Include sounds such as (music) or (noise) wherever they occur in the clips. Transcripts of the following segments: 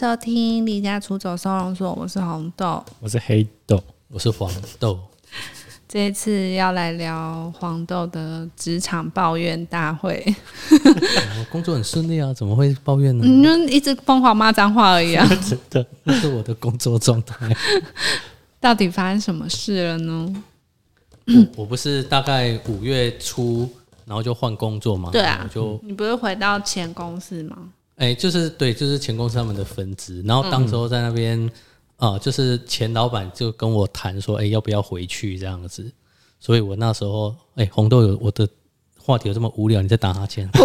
收听《离家出走收容所》，我是红豆。我是黑豆，我是黄豆。这一次要来聊黄豆的职场抱怨大会。我工作很顺利啊，怎么会抱怨呢？你就一直疯狂骂脏话而已啊！(laughs) 真的，这是我的工作状态。(laughs) 到底发生什么事了呢？我我不是大概五月初，然后就换工作嘛？对啊我就你不是回到前公司吗？哎、就是对，就是前公司他们的分支，然后当时候在那边啊、就是前老板就跟我谈说，哎、要不要回去这样子？所以我那时候，哎、红豆有我的话题有这么无聊，你在打哈欠？(laughs) 我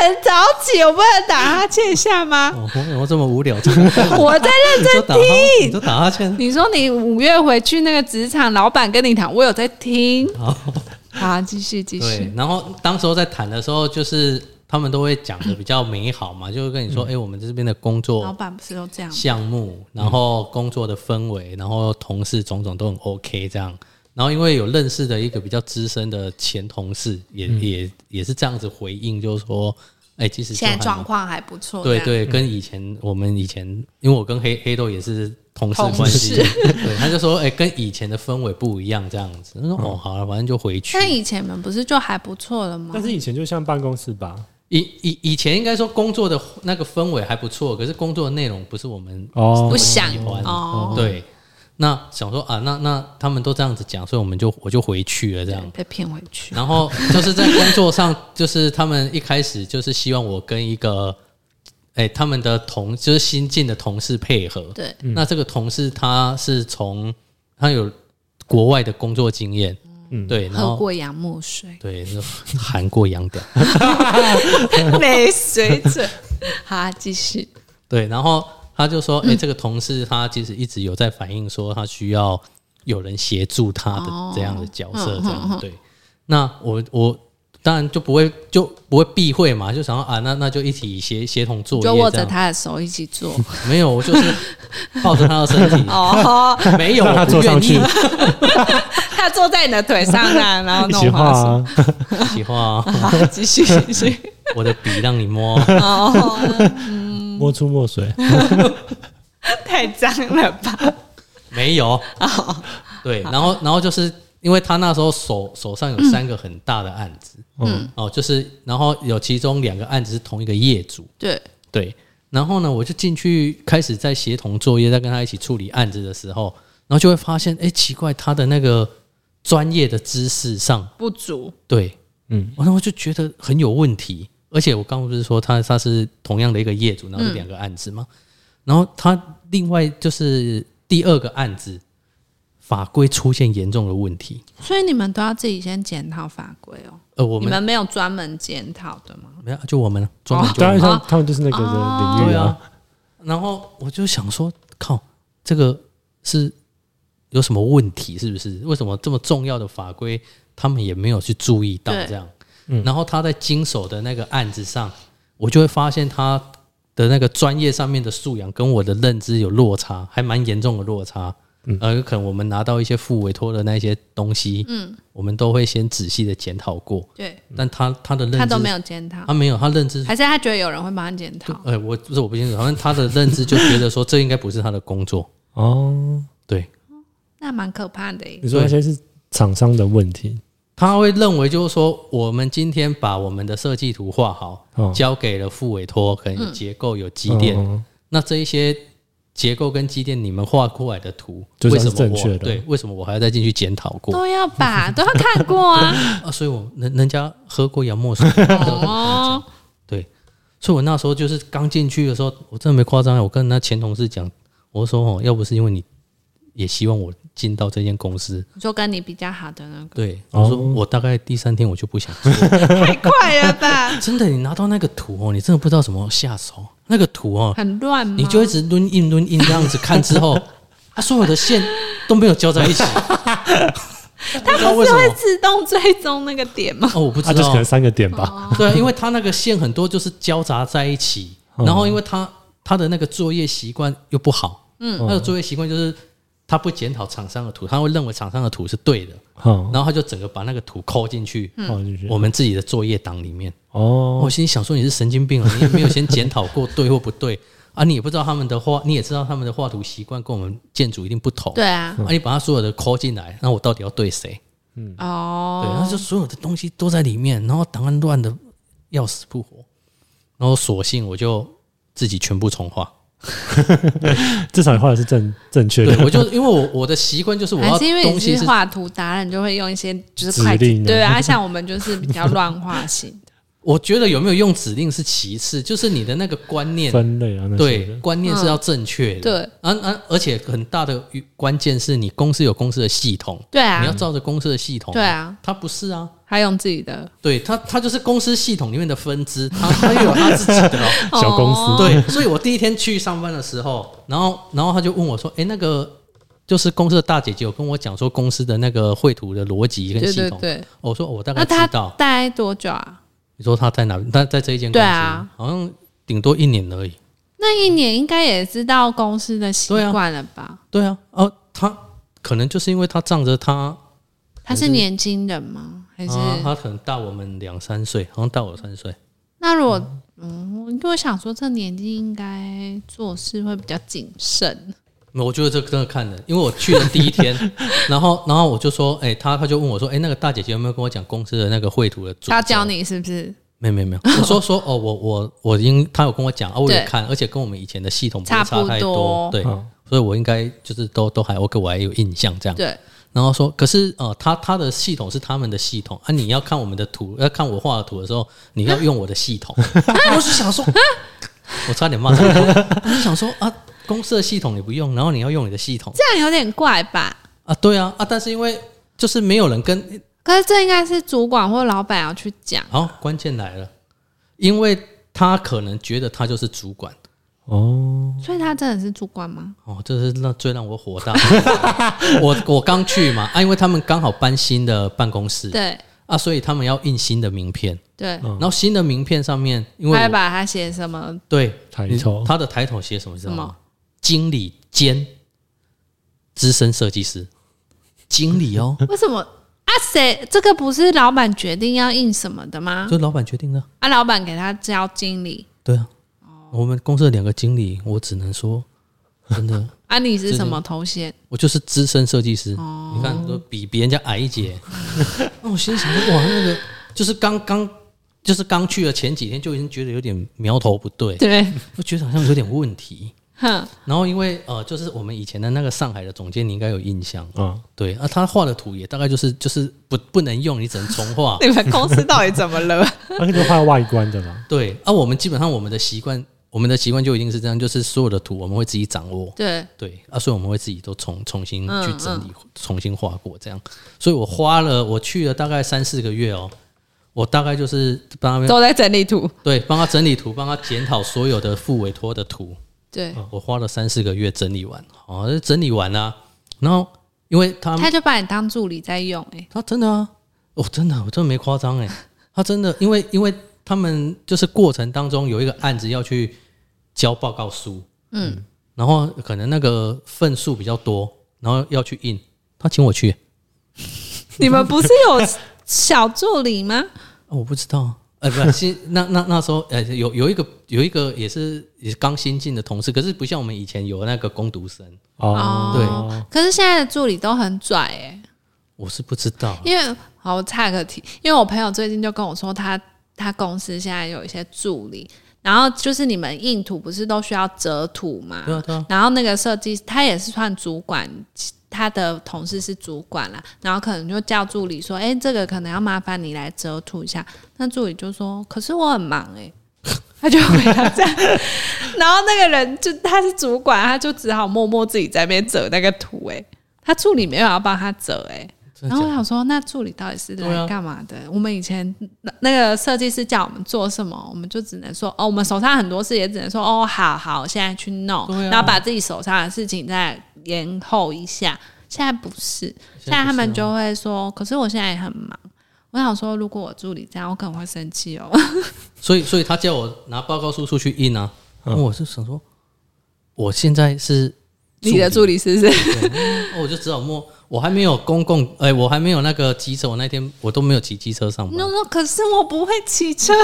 很早起，我不能打哈欠一下吗？(laughs) 哦，我怎么这么无聊？(laughs) 我在认真你就打哈，你就打哈欠。你说你五月回去那个职场，老板跟你谈，我有在听。好。好，继续继对续。，然后当时候在谈的时候，就是他们都会讲的比较美好嘛，(coughs) 就会跟你说，哎、我们这边的工作老板不是都这样吗？项目，然后工作的氛围，然后同事种种都很 OK 这样。然后因为有认识的一个比较资深的前同事，也、也也是这样子回应，就是说，哎、其实现在状况还不错。对对，跟以前我们以前，因为我跟黑黑豆也是同事同关系，对，(laughs) 他就说，哎、跟以前的氛围不一样，这样子。他说，哦，好了，反正就回去。但以前你们不是就还不错了吗？但是以前就像办公室吧？以以以前应该说工作的那个氛围还不错，可是工作的内容不是我们哦不想喜欢哦，对。那想说啊，那那他们都这样子讲，所以我们就我就回去了这样。被骗回去。然后就是在工作上，(laughs) 就是他们一开始就是希望我跟一个，哎、他们的同就是新进的同事配合。对，那这个同事他是从他有国外的工作经验，嗯对，然后喝过洋墨水，对，就含过洋屌。(laughs) 没水准。好啊，继续。对，然后他就说：“哎、这个同事他其实一直有在反映说，他需要有人协助他的哦这样的角色，嗯这样、对。那我我当然就不会就不会避讳嘛，就想要啊，那那就一起协协同作业，就握着他的手一起做。(laughs) 没有，我就是抱着他的身体，哦，(laughs) 没有，让他我不坐上去。愿意，他坐在你的腿上啊，然后弄花束。啊，一起画啊，(laughs) 继续继续。我的笔让你摸，哦，摸出墨水。太脏了吧？没有，对，然后然后就是因为他那时候手手上有三个很大的案子，嗯，哦，就是然后有其中两个案子是同一个业主，对，对，然后呢，我就进去开始在协同作业，在跟他一起处理案子的时候，然后就会发现，哎，奇怪，他的那个专业的知识上，不足。对，嗯，然后我就觉得很有问题。而且我刚刚不是说他他是同样的一个业主，然后是两个案子吗？然后他另外就是第二个案子法规出现严重的问题，所以你们都要自己先检讨法规哦。呃，我们你们没有专门检讨的吗？没有，就我们专门就当然我们像他们就是那个的领域啊，，然后我就想说，靠，这个是有什么问题？是不是？为什么这么重要的法规，他们也没有去注意到这样？嗯然后他在经手的那个案子上，我就会发现他的那个专业上面的素养跟我的认知有落差，还蛮严重的落差。嗯。呃，有可能我们拿到一些副委托的那些东西，嗯，我们都会先仔细的检讨过，对。但他他的认知他都没有检讨。他，没有，他认知还是他觉得有人会帮他检讨？呃，我不是我不清楚，反正他的认知就觉得说这应该不是他的工作，哦，对，那蛮可怕的。你说那些是厂商的问题，他会认为就是说，我们今天把我们的设计图画好，哦。交给了副委托，可能有结构有机电，嗯那这一些结构跟机电你们画过来的图，就是为什么正确的我对为什么我还要再进去检讨过都要把，都要看过啊。(laughs) 啊？所以我人人家喝过洋墨水，(laughs) 哦，对，所以我那时候就是刚进去的时候，我真的没夸张，我跟那前同事讲，我说哦，要不是因为你也希望我进到这间公司，就跟你比较好的那个，对，哦我说我大概第三天我就不想做，(laughs) 太快了吧？(laughs) 真的，你拿到那个图哦，你真的不知道怎么下手。那个图哦，很乱？你就一直抡印抡印这样子看之后，它 (laughs) 所有的线都没有交在一起。它不知道为什么？会自动追踪那个点吗？哦，我不知道它就是可能。三个点吧。对啊，因为它那个线很多就是交杂在一起，嗯然后因为他他的那个作业习惯又不好，嗯他的作业习惯就是他不检讨厂商的图，他会认为厂商的图是对的，好，然后他就整个把那个图抠进去放进去。我们自己的作业档里面。哦，我心里想说你是神经病啊，你也没有先检讨过对或不对 (laughs) 啊，你也不知道他们的画，你也知道他们的画图习惯跟我们建筑一定不同。对啊，啊，你把他所有的抠进来，那我到底要对谁？嗯哦，对，然后就所有的东西都在里面，然后档案乱的要死不活，然后索性我就自己全部重画。(laughs) 至少你画的是正正确对，的。我就因为我我的习惯就是我要还是因为你东西是是画图达人，就会用一些就是快指令啊对啊，像我们就是比较乱画型的。我觉得有没有用指令是其次，就是你的那个观念，分类啊，那些对，观念是要正确的。对啊啊，而且很大的关键是你公司有公司的系统，对啊你要，照着公司的系统。对，啊，他不是啊，他用自己的对他他就是公司系统里面的分支，他他又有他自己的哦。(laughs) 小公司哦对，所以我第一天去上班的时候，然后然后他就问我说：“哎，那个就是公司的大姐姐有跟我讲说公司的那个绘图的逻辑跟系统。对对。我说我大概知道。待多久啊？你说他在哪？他在这一间公司，对啊好像顶多一年而已。那一年应该也知道公司的习惯了吧？对啊，哦，他可能就是因为他仗着他，他是年轻人吗？还是、啊，他可能大我们两三岁，好像大我三岁。那如果嗯，因为我想说这年纪应该做事会比较谨慎。我觉得这真的看人，因为我去了第一天，(laughs) 然后然后我就说，哎、他他就问我说，哎、那个大姐姐有没有跟我讲公司的那个绘图的主？他教？你是不是没有没有没有，(laughs) 我说说哦，我我我应他有跟我讲啊，我有看，而且跟我们以前的系统不差差太多对，嗯所以我应该就是都都还 OK，我还有印象这样。对？然后说，可是呃，他他的系统是他们的系统啊，你要看我们的图，要看我画的图的时候，你要 (laughs) 用我的系统。我是想说，我差点骂他，我就想说啊，公司的系统你不用，然后你要用你的系统这样有点怪吧？啊，对啊啊，但是因为就是没有人跟，可是这应该是主管或老板要去讲。好，关键来了，因为他可能觉得他就是主管。哦，所以他真的是主管吗？哦，这是那最让我火大的。(laughs) 我我刚去嘛啊，因为他们刚好搬新的办公室对啊，所以他们要印新的名片。对，然后新的名片上面，因为他会把他写什么？对抬头他的抬头写什么？知道吗什么？经理兼资深设计师，经理哦，为什么啊？谁这个不是老板决定要印什么的吗？就老板决定的。啊，老板给他交经理对啊，我们公司的两个经理，我只能说，真的，(laughs) 啊，你是什么头衔？我就是资深设计师。哦你看，都比别人家矮一截。(laughs) 那我心想说，哇，那个就是刚刚。就是刚去了前几天就已经觉得有点苗头不对，对，我觉得好像有点问题。哼，然后因为呃，就是我们以前的那个上海的总监，你应该有印象，啊，对啊，他画的图也大概就是就是不不能用，你只能重画。(laughs) 你们公司到底怎么了？(laughs) 那个就画外观的嘛。对啊，我们基本上我们的习惯，我们的习惯就一定是这样，就是所有的图我们会自己掌握。对，对啊，所以我们会自己都重重新嗯去整理，重新画过这样。所以我花了我去了大概三四个月哦，我大概就是帮他们都在整理图。对帮他整理图，帮他检讨所有的副委托的图。对，我花了三四个月整理完，哦，整理完啊，然后因为他他就把你当助理在用、欸，他真的啊，我、真的我真的没夸张哎，(laughs) 他真的因为因为他们就是过程当中有一个案子要去交报告书，嗯，然后可能那个份数比较多，然后要去印，他请我去，(laughs) 你们不是有小助理吗？啊、(laughs) 我不知道，呃，不是，新那那那时候，呃，有有一个有一个也是也是刚新进的同事，可是不像我们以前有那个工读生，哦，对可是现在的助理都很拽哎、我是不知道，因为好我岔个题，因为我朋友最近就跟我说他，他公司现在有一些助理，然后就是你们印图不是都需要折图嘛？对啊对啊，然后那个设计他也是算主管，他的同事是主管啦，然后可能就叫助理说：“哎、这个可能要麻烦你来折图一下。”那助理就说：“可是我很忙哎、(laughs) 他就回答这样，(laughs) 然后那个人就他是主管，他就只好默默自己在那边折那个图哎、他助理没有要帮他折哎、然后我想说，那助理到底是来干嘛的？我们以前那那个设计师叫我们做什么，我们就只能说哦，我们手上很多事，也只能说哦，好好，现在去弄，啊然后把自己手上的事情再延后一下。现在不是，现在他们就会说，可是我现在也很忙。我想说，如果我助理这样，我可能会生气哦。(laughs) 所以，所以他叫我拿报告书出去印啊。嗯我是想说，我现在是你的助理是不是？哦我就只好摸，我还没有公共，哎、我还没有那个机车，我那天我都没有骑机车上班。那那可是我不会骑车，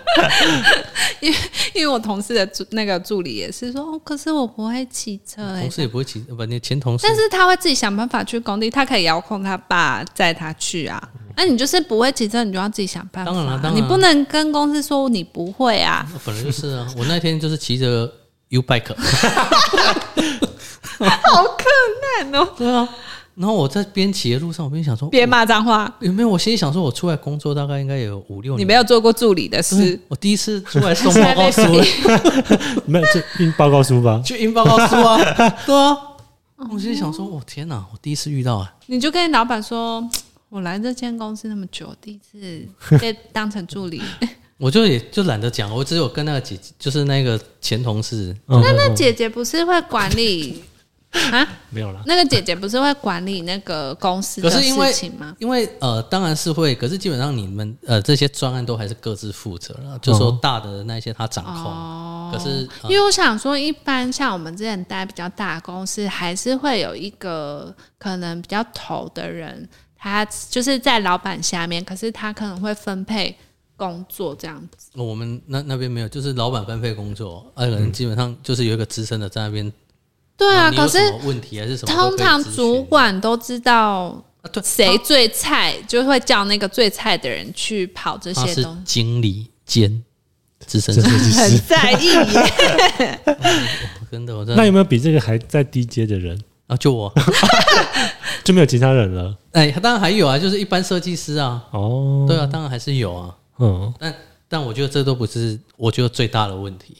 (laughs) 因为因为我同事的助那个助理也是说，哦，可是我不会骑车哎、同事也不会骑，不，你前同事。但是他会自己想办法去工地，他可以遥控他爸载他去啊。那、你就是不会骑车，你就要自己想办法。啊、当然了当然你不能跟公司说你不会啊。本来就是啊，我那天就是骑着 U bike，(laughs) (laughs) 好困难哦！对啊，然后我在边骑的路上，我边想说，别骂脏话，有没有？我心里想说，我出来工作大概应该有五六年，你没有做过助理的事对，我第一次出来送报告书，(laughs) 没有就印报告书吧？去印报告书啊，(laughs) 对啊，我心里想说，我天哪，我第一次遇到啊，你就跟老板说，我来这间公司那么久，第一次被当成助理。我就也就懒得讲，我只有跟那个姐姐，就是那个前同事，嗯，那那姐姐不是会管理啊？没有了。那个姐姐不是会管理那个公司的可是因为事情吗？因为呃，当然是会，可是基本上你们呃这些专案都还是各自负责了，就说大的那些他掌控，哦可是、呃因为我想说，一般像我们之前待比较大的公司，还是会有一个可能比较头的人，他就是在老板下面，可是他可能会分配工作这样子。我们那那边没有，就是老板分配工作，呃，可能基本上就是有一个资深的在那边。对啊，可是问题还是什么都可以咨询？通常主管都知道谁最菜，就会叫那个最菜的人去跑这些东西。经理兼资深这设计师很，在意耶，真的，我真的那有没有比这个还在低阶的人？啊，就我，就没有其他人了。哎，当然还有啊，就是一般设计师啊，哦，对啊，当然还是有啊，嗯，但但我觉得这都不是我觉得最大的问题。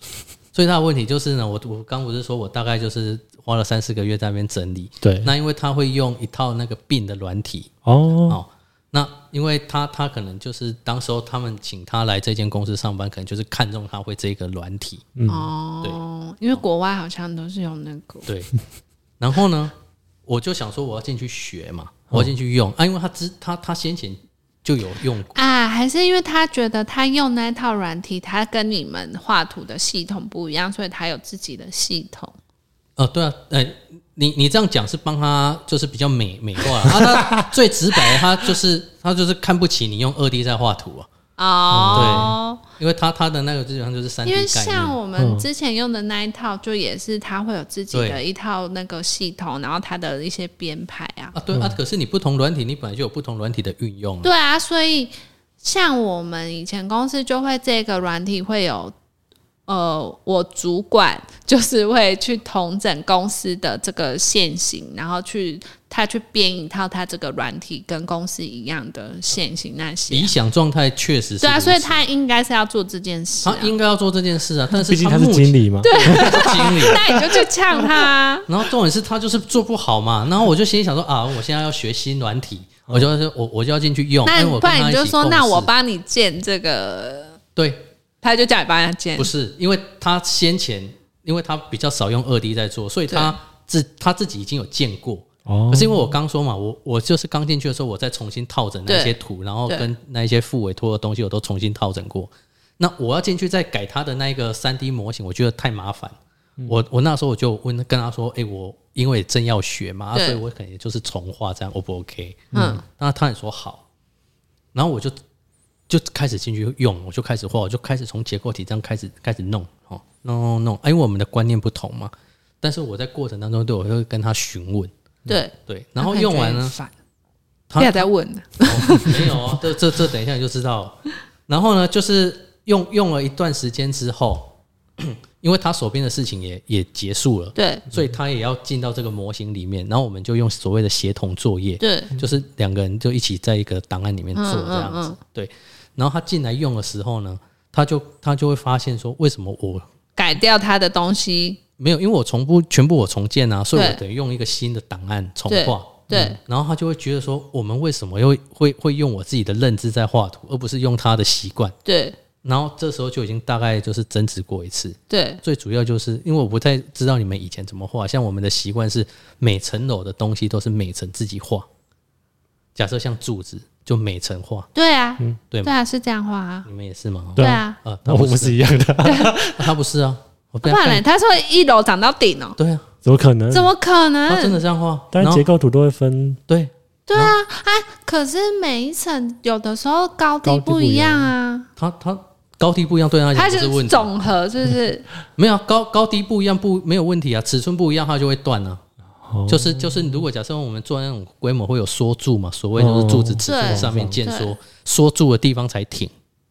最大的问题就是呢，我我刚不是说我大概就是花了三四个月在那边整理，对，那因为他会用一套那个病的软体。哦，哦，那因为他他可能就是当时候他们请他来这间公司上班，可能就是看中他会这个软体，嗯。哦，因为国外好像都是用那个，对。然后呢，我就想说我要进去学嘛，我要进去用、啊，因为他之他他先前就有用过，啊，还是因为他觉得他用那套软体，他跟你们画图的系统不一样，所以他有自己的系统。哦，对啊，呃、你你这样讲是帮他就是比较美美化。啊，他最直白的，他就是他就是看不起你用二 D 在画图啊，哦，因为他他的那个基本上就是三 D 因为像，我们之前用的那一套，就也是它会有自己的一套那个系统，然后它的一些编排啊。啊，对啊，可是你不同软体，你本来就有不同软体的运用啊，对啊，所以像我们以前公司就会这个软体会有，呃，我主管就是会去统整公司的这个现行，然后去他去编一套他这个软体跟公司一样的现行那些理。想状态确实是对啊，所以他应该是要做这件事、啊他。应该要做这件事啊，但是毕竟他是经理嘛。他是经理。(laughs) 那你就去呛他啊。然后重点是他就是做不好嘛，然后我就心里想说啊，我现在要学新软体，我就我我就要进去用，那不然你就说，那我帮你建这个，对他就叫你帮他建不。是，因为他先前因为他比较少用二 D 在做，所以他自他自己已经有见过。哦可是因为我刚说嘛，我我就是刚进去的时候，我再重新套整那些图，然后跟那一些副委托的东西，我都重新套整过。那我要进去再改他的那个三 D 模型，我觉得太麻烦。我我那时候我就问跟他说，哎、我因为正要学嘛，啊所以我可能也就是重画这样，O 不 OK？嗯，那他也说好，然后我就就开始进去用，我就开始画，我就开始从结构体这样开始开始弄，哦，弄弄弄，啊因为我们的观念不同嘛，但是我在过程当中，对我会跟他询问，对，对，然后用完呢，他不要再问呢。哦没有啊，这这这等一下你就知道。了。然后呢，就是用用了一段时间之后，(coughs) 因为他手边的事情也也结束了，对。所以他也要进到这个模型里面，然后我们就用所谓的协同作业，对，就是两个人就一起在一个档案里面做嗯这样子。嗯嗯。对，然后他进来用的时候呢，他就他就会发现说，为什么我改掉他的东西，没有？因为我重不全部我重建啊，所以我对等于用一个新的档案重画。对然后他就会觉得说，我们为什么又会会用我自己的认知在画图，而不是用他的习惯？对然后这时候就已经大概就是争执过一次。对最主要就是因为我不太知道你们以前怎么画，像我们的习惯是每层楼的东西都是每层自己画。假设像柱子，就每层画，对啊，对吗？对啊，是这样画啊，你们也是吗？对啊啊，我们是一样的。(laughs) 他不是啊，我被不然嘞，他他说一楼长到顶哦，对啊，怎么可能？怎么可能他真能？的这样画，但然后是结构图都会分，对，对啊，哎，可是每一层有的时候高低不一样样啊，它它高低不一样，对他来它就讲不是问题。总和，是不是？没有啊高高低不一样不没有问题啊，尺寸不一样它就会断啊。哦。就是就是，如果假设我们做那种规模会有缩柱嘛，所谓就是柱子尺寸对。上面建对。缩，缩住的地方才挺。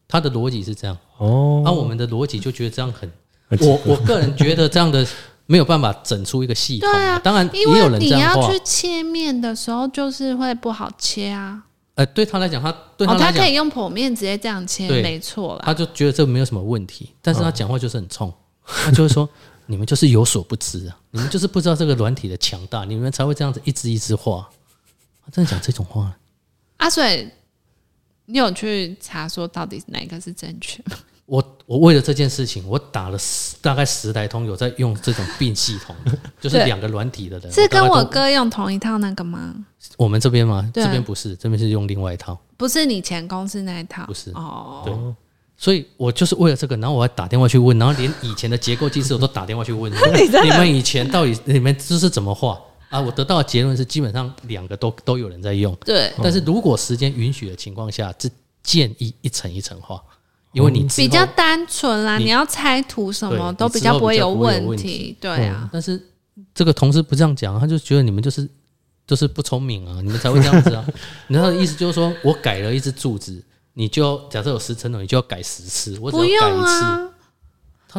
它的逻辑是这样，哦，那、我们的逻辑就觉得这样很，很我我个人觉得这样的没有办法整出一个系统、对啊当然也因为你有人这样你要去，切面的时候，就是会不好切啊。呃，对他来讲，他对他哦，来讲，他可以用剖面直接这样切，没错啦。他就觉得这没有什么问题，但是他讲话就是很冲，他就会说你们就是有所不知啊，你们就是不知道这个软体的强大，你们才会这样子一只一只画。他真的讲这种话，啊，所以你有去查说到底哪一个是正确吗？我我为了这件事情，我打了十大概十来通有在用这种病系统的，(laughs) 就是两个软体的人，是跟我哥用同一套那个吗？我们这边吗？这边不是，这边是用另外一套，不是你前公司那一套，不是哦。对所以我就是为了这个，然后我还打电话去问，然后连以前的结构技师我都打电话去问，(laughs) 你们以前到底你们这是怎么画啊？我得到的结论是，基本上两个都都有人在用，对，但是如果时间允许的情况下，是建议一层一层画，因为你比较单纯啦，你你要拆图什么都比较较不会有问题题。对啊，但是这个同事不这样讲，他就觉得你们就是就是不聪明啊，你们才会这样子啊。(laughs) 然后意思就是说我改了一只柱子，你就假设有十层楼，你就要改十次，我只不要改用一次。啊，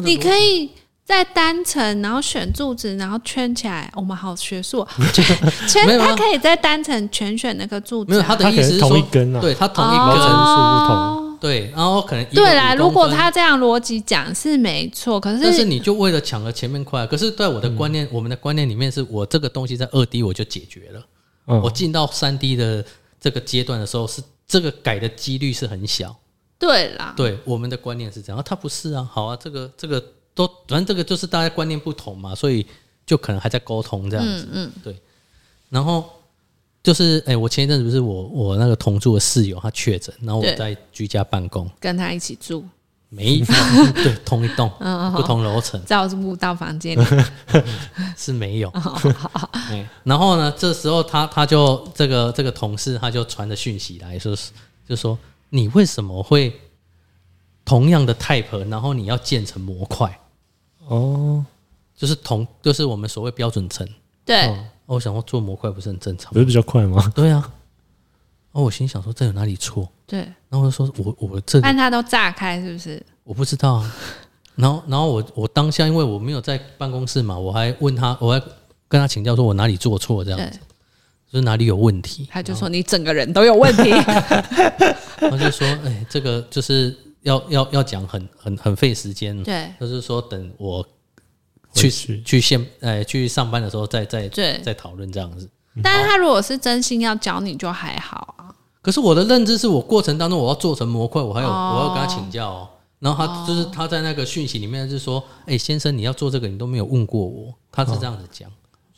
你可以在单层，然后选柱子，然后圈起来。我们好学术哦，(laughs) 圈圈，没有啊它可以在单层全选那个柱子啊。没有他的意思是说，同一根啊，对他同一根，数不同，哦对，然后可能对啦，如果他这样逻辑讲是没错，可是但是是你就为了抢了前面快，可是在我的观念，嗯。我们的观念里面是我这个东西在二 D 我就解决了，嗯。我进到三 D 的这个阶段的时候，是这个改的几率是很小。对啦，对，我们的观念是这样，啊他不是啊。好啊，这个这个都，反正这个就是大家观念不同嘛，所以就可能还在沟通这样子。嗯嗯，对。然后就是，哎、我前一阵子不是我我那个同住的室友他确诊，然后我在居家办公，跟他一起住，没 (laughs) 对同一栋嗯，不同楼层照顾到房间里。(laughs) 是没有。哎，(laughs) 然后呢，这时候他他就这个这个同事他就传的讯息来说是，就说你为什么会同样的 type，然后你要建成模块？哦，就是同就是我们所谓标准层。对，哦，我想说做模块不是很正常不？是比较快吗？对啊。哦，我心想说这有哪里错？对，然后我就说我我这里但他都炸开，是不是？我不知道啊。然后然后我我当下因为我没有在办公室嘛，我还问他，我还跟他请教说我哪里做错这样子，，就是哪里有问题。他就说你整个人都有问题。(laughs) (laughs) 他就说，哎，这个就是要要要讲很很很费时间，对就是说等我去去去现呃去上班的时候再再，再讨论这样子。但是他如果是真心要教你，就还好啊。可是我的认知是我过程当中我要做成模块，我还有、哦我要跟他请教哦。然后他就是他在那个讯息里面是说，哎、先生你要做这个你都没有问过我，他是这样子讲。就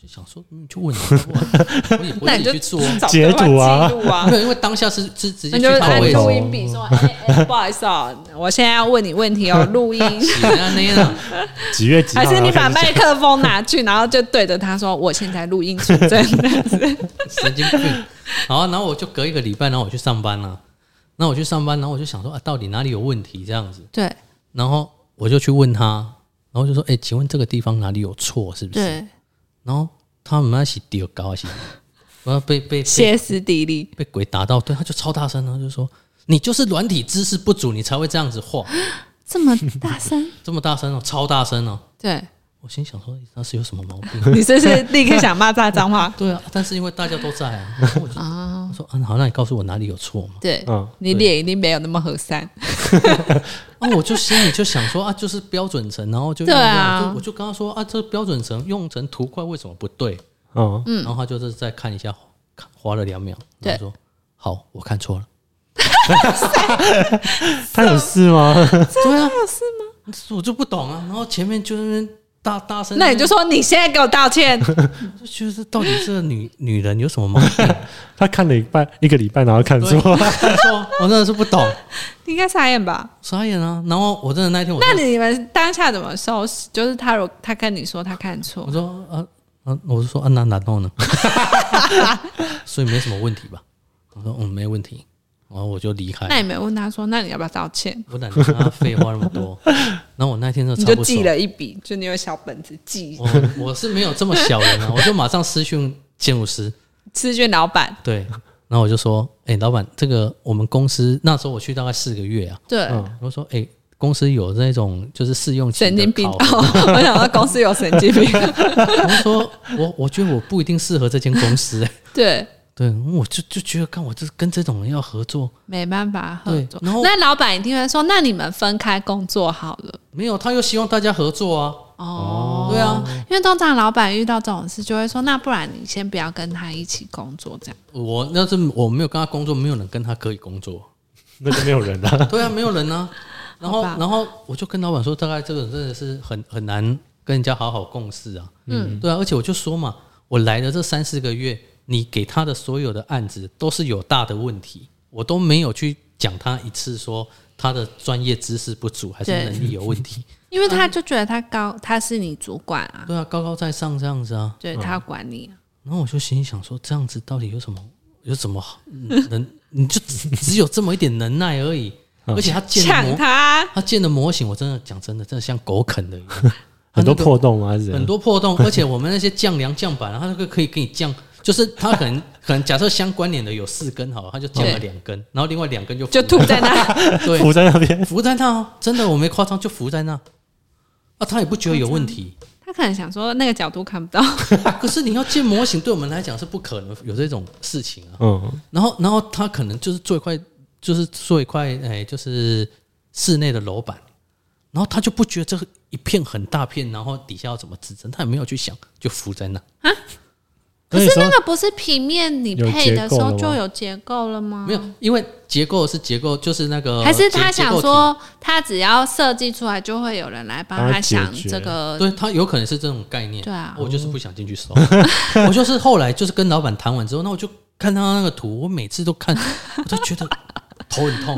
想说，嗯，就问你，(laughs) 我我也不那你就会去做。找截图啊对话记录啊没。有，因为当下是是直接去录音笔说：(laughs) “哎、哎，不好意思啊，我现在要问你问题哦，(laughs) 录音。那样，几月几号？还是你把麦克风拿去，然后就对着他说：“我现在录音出真的是神经病。好啊，然后我就隔一个礼拜，然后我去上班了、那我去上班，然后我就想说啊，到底哪里有问题这样子？对然后我就去问他，然后就说，哎、请问这个地方哪里有错，是不是？对，然后他们那是丢高还是？我要 (laughs) 被被被歇斯底里。被鬼打到，对，他就超大声了，就说你就是软体知识不足，你才会这样子画，(laughs) 这么大声，(laughs) 这么大声哦，超大声哦。对我心想说他是有什么毛病？(laughs) 你是不是立刻想骂他脏话？(laughs) 对啊，但是因为大家都在啊，(laughs) 然后我就我说啊，好，那你告诉我哪里有错嘛？对，嗯，你脸一定没有那么和善。啊，我就心里就想说啊，就是标准层，然后就对啊我就跟他说啊，这个标准层用成图块为什么不对？嗯，然后他就是再看一下，看花了两秒，然后说好，我看错了。他有事吗？对啊，有事吗？我就不懂啊。然后前面就在那边大大声，那你就说你现在给我道歉。(laughs) 就觉得到底这个女女人有什么毛病？(laughs) 他看了一半一个礼拜，然后看错，看错，我真的是不懂，你 (laughs) 应该傻眼吧？傻眼啊。然后我真的那天我那你们当下怎么收拾？就是他如他跟你说他看错我，说啊，啊，我是说啊，那然后呢？所以没什么问题吧？我说嗯，没问题。然后我就离开。那，你没问他说，那你要不要道歉？我懒得跟他废话那么多。(laughs) 然后我那天就你就记，了一笔，就你有小本子记，我我是没有这么小人啊，(laughs) 我就马上私讯建筑师，私讯老板，对，然后我就说，哎、老板，这个我们公司那时候我去大概四个月啊，对，嗯。我说，哎、公司有那种就是试用期神经病。哦！(laughs) 我想到公司有神经病，我就说我我觉得我不一定适合这间公司、哎，对，对，我就就觉得，看我这跟这种人要合作，没办法合作。然后那老板一定会说，那你们分开工作好了。没有，他又希望大家合作啊，哦，对啊，因为通常老板遇到这种事，就会说，那不然你先不要跟他一起工作，这样。我要是我没有跟他工作，没有人跟他可以工作，(laughs) 那就没有人啊。对啊，没有人啊。(laughs) 然后，然后我就跟老板说，大概这个人真的是很很难跟人家好好共事啊。嗯，对啊，而且我就说嘛，我来的这三四个月，你给他的所有的案子都是有大的问题，我都没有去讲他一次说他的专业知识不足还是能力有问题。(laughs) 因为他就觉得他高，他是你主管啊，对啊，高高在上这样子啊。对他管你啊。然后我就心里想说，这样子到底有什么有什么好嗯能？你就只只有这么一点能耐而已，而且他建的抢模，他，他建的模型，我真的讲真的，真的像狗啃的一样。(laughs) 很多破洞吗？还是怎样很多破洞，而且我们那些降梁降板，它那个可以给你降，就是他可能 (laughs) 可能假设相关联的有四根好了，它就剪了两根，然后另外两根就就吐在那。(laughs) 对。浮在那边，浮在那哦，真的我没夸张，就浮在那。啊，他也不觉得有问题。他可能想说那个角度看不到，(laughs) 可是你要建模型，对我们来讲是不可能有这种事情啊。嗯，然后，然后他可能就是做一块，就是做一块，哎，就是室内的楼板，然后他就不觉得这一片很大片，然后底下要怎么支撑，他也没有去想，就浮在那。可是那个不是平面你配的时候就有结构了吗？没有，因为结构是结构，就是那个还是他想说，他只要设计出来，就会有人来帮帮他他想这个。对他有可能是这种概念。对啊我就是不想进去收，(laughs) 我就是后来就是跟老板谈完之后，那我就看他那个图，我每次都看，(laughs) 我都觉得头很痛。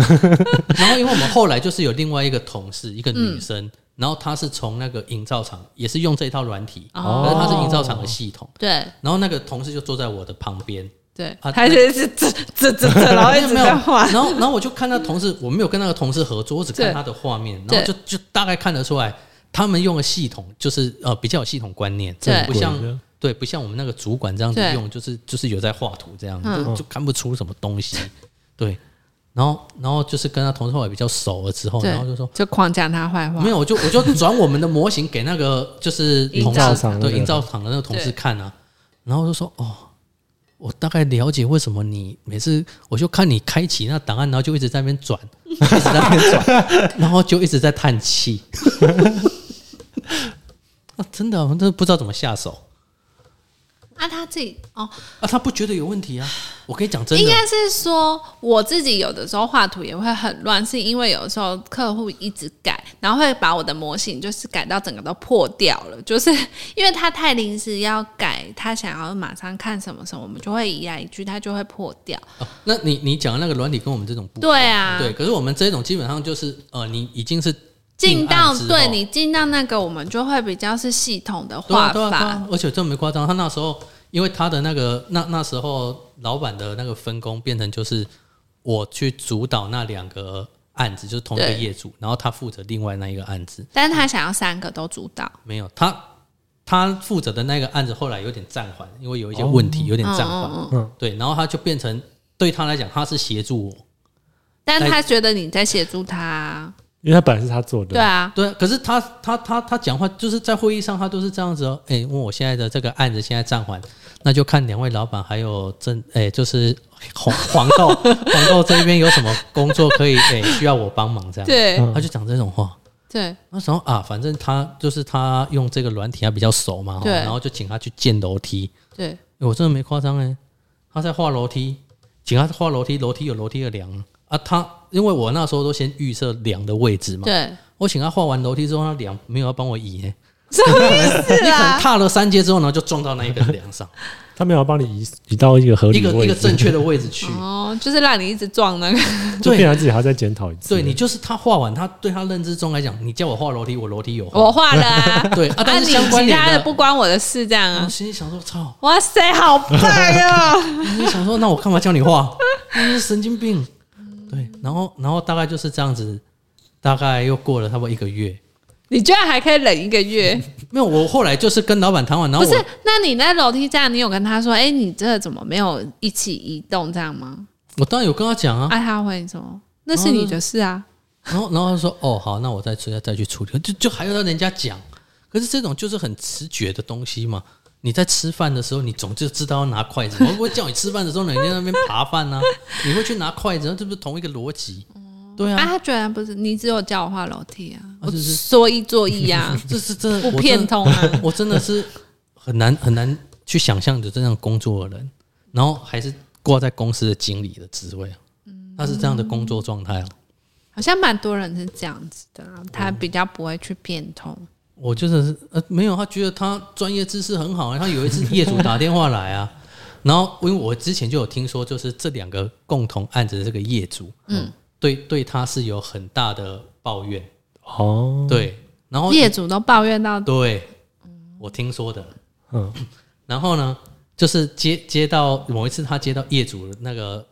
然后因为我们后来就是有另外一个同事，一个女生，然后他是从那个营造厂，也是用这一套软体，哦。可是她是营造厂的系统。对。然后那个同事就坐在我的旁边，对，啊他就是这这这这，然后一 (laughs) 直没有。在画。然后然后我就看那同事，我没有跟那个同事合作，我只看他的画面，然后就就大概看得出来，他们用的系统就是呃比较有系统观念，对。不像对。不像我们那个主管这样子用，就是就是有在画图这样，嗯。就就看不出什么东西。对，然后然后就是跟他同事后来比较熟了之后，然后就说。就狂讲他坏话。没有，我就我就转我们的模型给那个就是营同事造厂对营造厂的那个同事看啊，然后就说哦，我大概了解为什么你每次我就看你开启那档案，然后就一直在那边转，(laughs) 一直在那边转，然后就一直在叹气。(laughs) 啊，真的，我真的不知道怎么下手啊，他自己哦，啊！他不觉得有问题啊？我可以讲真的，应该是说我自己有的时候画图也会很乱，是因为有的时候客户一直改，然后会把我的模型就是改到整个都破掉了，就是因为他太临时要改，他想要马上看什么什么，我们就会一来一句，他就会破掉。哦那你你讲的那个软体跟我们这种不对啊，对，可是我们这种基本上就是呃，你已经是进到对你进到那个，我们就会比较是系统的画法。而且这没夸张，他那时候因为他的那个那那时候老板的那个分工变成就是我去主导那两个案子，就是同一个业主，然后他负责另外那一个案子，但是他想要三个都主导，没有他他负责的那个案子后来有点暂缓，因为有一些问题、有点暂缓，嗯嗯嗯。对，然后他就变成对他来讲他是协助我，但他觉得你在协助他，因为他本来是他做的，对啊，对啊，可是他他他他讲话就是在会议上他都是这样子哦，哎、问我现在的这个案子现在暂缓，那就看两位老板还有正哎、就是黄黄豆 (laughs) 黄豆这边有什么工作可以哎、需要我帮忙这样，对。嗯他就讲这种话。对。那时候啊，反正他就是他用这个软体，他比较熟嘛，哈对。然后就请他去建楼梯。对，欸我真的没夸张哎，他在画楼梯，请他画楼梯，楼梯有楼梯的梁啊。他因为我那时候都先预设梁的位置嘛，对，我请他画完楼梯之后，他梁没有要帮我移、欸，什么意思 (laughs) 你可能啊？踏了三阶之后，然后就撞到那一根梁上，(laughs) 他没有帮你移移到一个合一个理的位置，一个正确的位置去。哦，就是让你一直撞那个，(laughs) 就变对，成自己还要再检讨一次。对你就是他画完，他对他认知中来讲，你叫我画楼梯，我楼梯有画。我画了啊。对啊，啊，但是你相关其他的不关我的事，这样我啊？心里想说，操！哇塞，好棒啊！我心里想说，那我干嘛叫你画？你是神经病。对，然后然后大概就是这样子，大概又过了差不多一个月。你居然还可以忍一个月？(laughs) 没有，我后来就是跟老板谈完，然后不是？那你在楼梯站，你有跟他说，哎、你这怎么没有一起移动这样吗？我当然有跟他讲啊，啊，他会什么？那是你的事啊。然后然后他说哦好，那我再再再去处理，就就还要让人家讲。可是这种就是很直觉的东西嘛。你在吃饭的时候，你总就知道要拿筷子。我不会 (laughs) 叫你吃饭的时候，你在那边扒饭啊，(laughs) 你会去拿筷子，这不是同一个逻辑？对啊，啊，他居然不是，你只有叫我画楼梯啊，我 (laughs) 是是说一做一啊，这是真的不骗通啊。我真的是很难很难去想象有这样工作的人，然后还是挂在公司的经理的职位啊，他是这样的工作状态啊。好像蛮多人是这样子的啊，他比较不会去变通。我就是呃没有，他觉得他专业知识很好啊。他有一次业主打电话来啊，(laughs) 然后因为我之前就有听说，就是这两个共同案子的这个业主，嗯，对对他是有很大的抱怨，哦，对，然后业主都抱怨到，对，我听说的，嗯，然后呢，就是接接到某一次他接到业主那个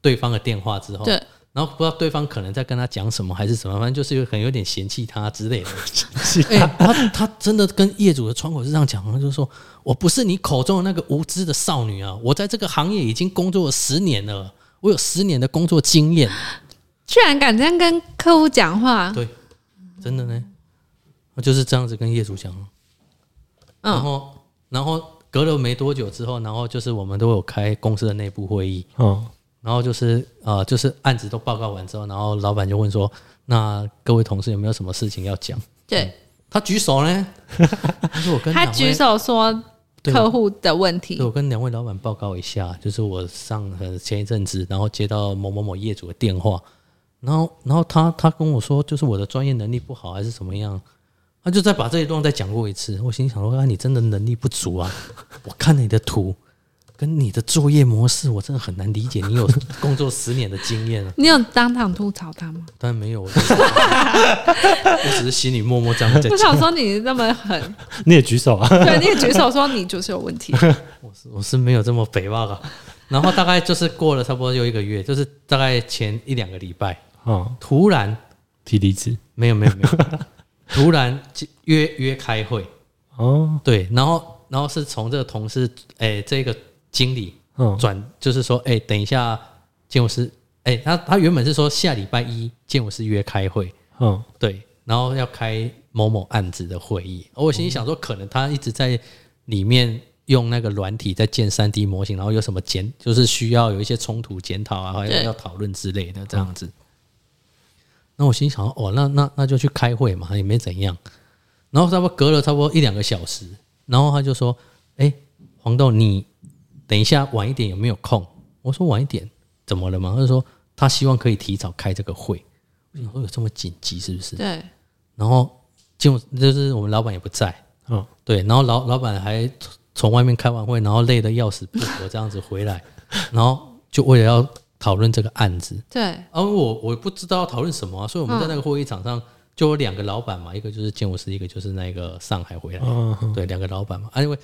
对方的电话之后，对，然后不知道对方可能在跟他讲什么还是什么，反正就是有可能有点嫌弃他之类的。是 (laughs) 哎、他他真的跟业主的窗口是这样讲，他就说：“我不是你口中的那个无知的少女啊，我在这个行业已经工作了十年了，我有十年的工作经验。居然敢这样跟客户讲话，对，真的呢，我就是这样子跟业主讲。然嗯，后，然后隔了没多久之后，然后就是我们都有开公司的内部会议，哦，然后就是呃，就是案子都报告完之后，然后老板就问说：“那各位同事有没有什么事情要讲对？”他举手呢，(laughs) 他说：“我跟他举手说客户的问题对，，我跟两位老板报告一下，就是我上呃前一阵子，然后接到某某某业主的电话，然后然后他他跟我说，就是我的专业能力不好还是怎么样，他就再把这一段再讲过一次。我心想说，啊，你真的能力不足啊！(laughs) 我看你的图跟你的作业模式，我真的很难理解。你有 (laughs) 工作十年的经验啊？你有当场吐槽他吗？当然没有，我只是 (laughs) 我只是心里默默这样在我。想说你那么狠，(laughs) 你也举手啊？对，你也举手说你就是有问题，我是我是没有这么肥吧啊。然后大概就是过了差不多又一个月，就是大概前一两个礼拜，嗯，突然提离职没有没有没有，突然约约开会，哦，对，然后然后是从这个同事哎、这个经理嗯，转，就是说哎、等一下建筑师哎、他他原本是说下礼拜一建筑师约开会，嗯，对，然后要开某某案子的会议，我心里想说，可能他一直在里面用那个软体在建三 D 模型，然后有什么检，就是需要有一些冲突检讨啊，还有对。要讨论之类的这样子。那我心想，哦，那那那就去开会嘛，也没怎样。然后差不多隔了差不多一两个小时，然后他就说：“哎、黄豆，你等一下晚一点有没有空？”我说：“晚一点，怎么了嘛？”他就说他希望可以提早开这个会。我想说有这么紧急是不是？对，然后就就是我们老板也不在，嗯，对，然后老老板还从外面开完会，然后累得要死不活这样子回来，然后就为了要讨论这个案子，对，啊，我我不知道要讨论什么，所以我们在那个会议场上就有两个老板嘛，一个就是建筑师，一个就是那个上海回来，哦，对，两个老板嘛，啊，因为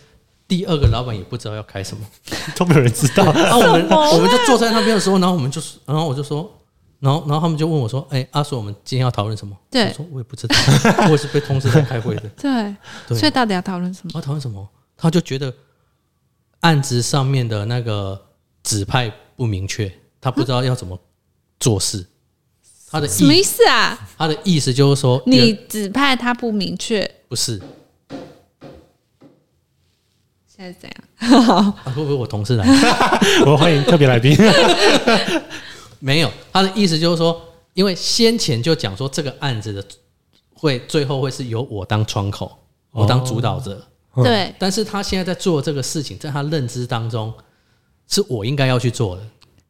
第二个老板也不知道要开什么，(laughs) 都没有人知道。然 (laughs) 后我们我们就坐在那边的时候，然后我们就然后我就说。然后，然后他们就问我说：“哎、阿叔，我们今天要讨论什么？”对我说：“我也不知道，(laughs) 我也是被通知在开会的。”对，对所以到底要讨论什么？要讨论什么？他就觉得案子上面的那个指派不明确，他不知道要怎么做事。他的什么意意思啊？他的意思就是说，你指派他不明确，不是现在是怎样？(laughs) 啊？会不会我同事来？(laughs) 我欢迎特别来宾。(laughs) 没有，他的意思就是说，因为先前就讲说这个案子的会最后会是由我当窗口，我当主导者。嗯对，但是他现在在做这个事情，在他认知当中是我应该要去做的，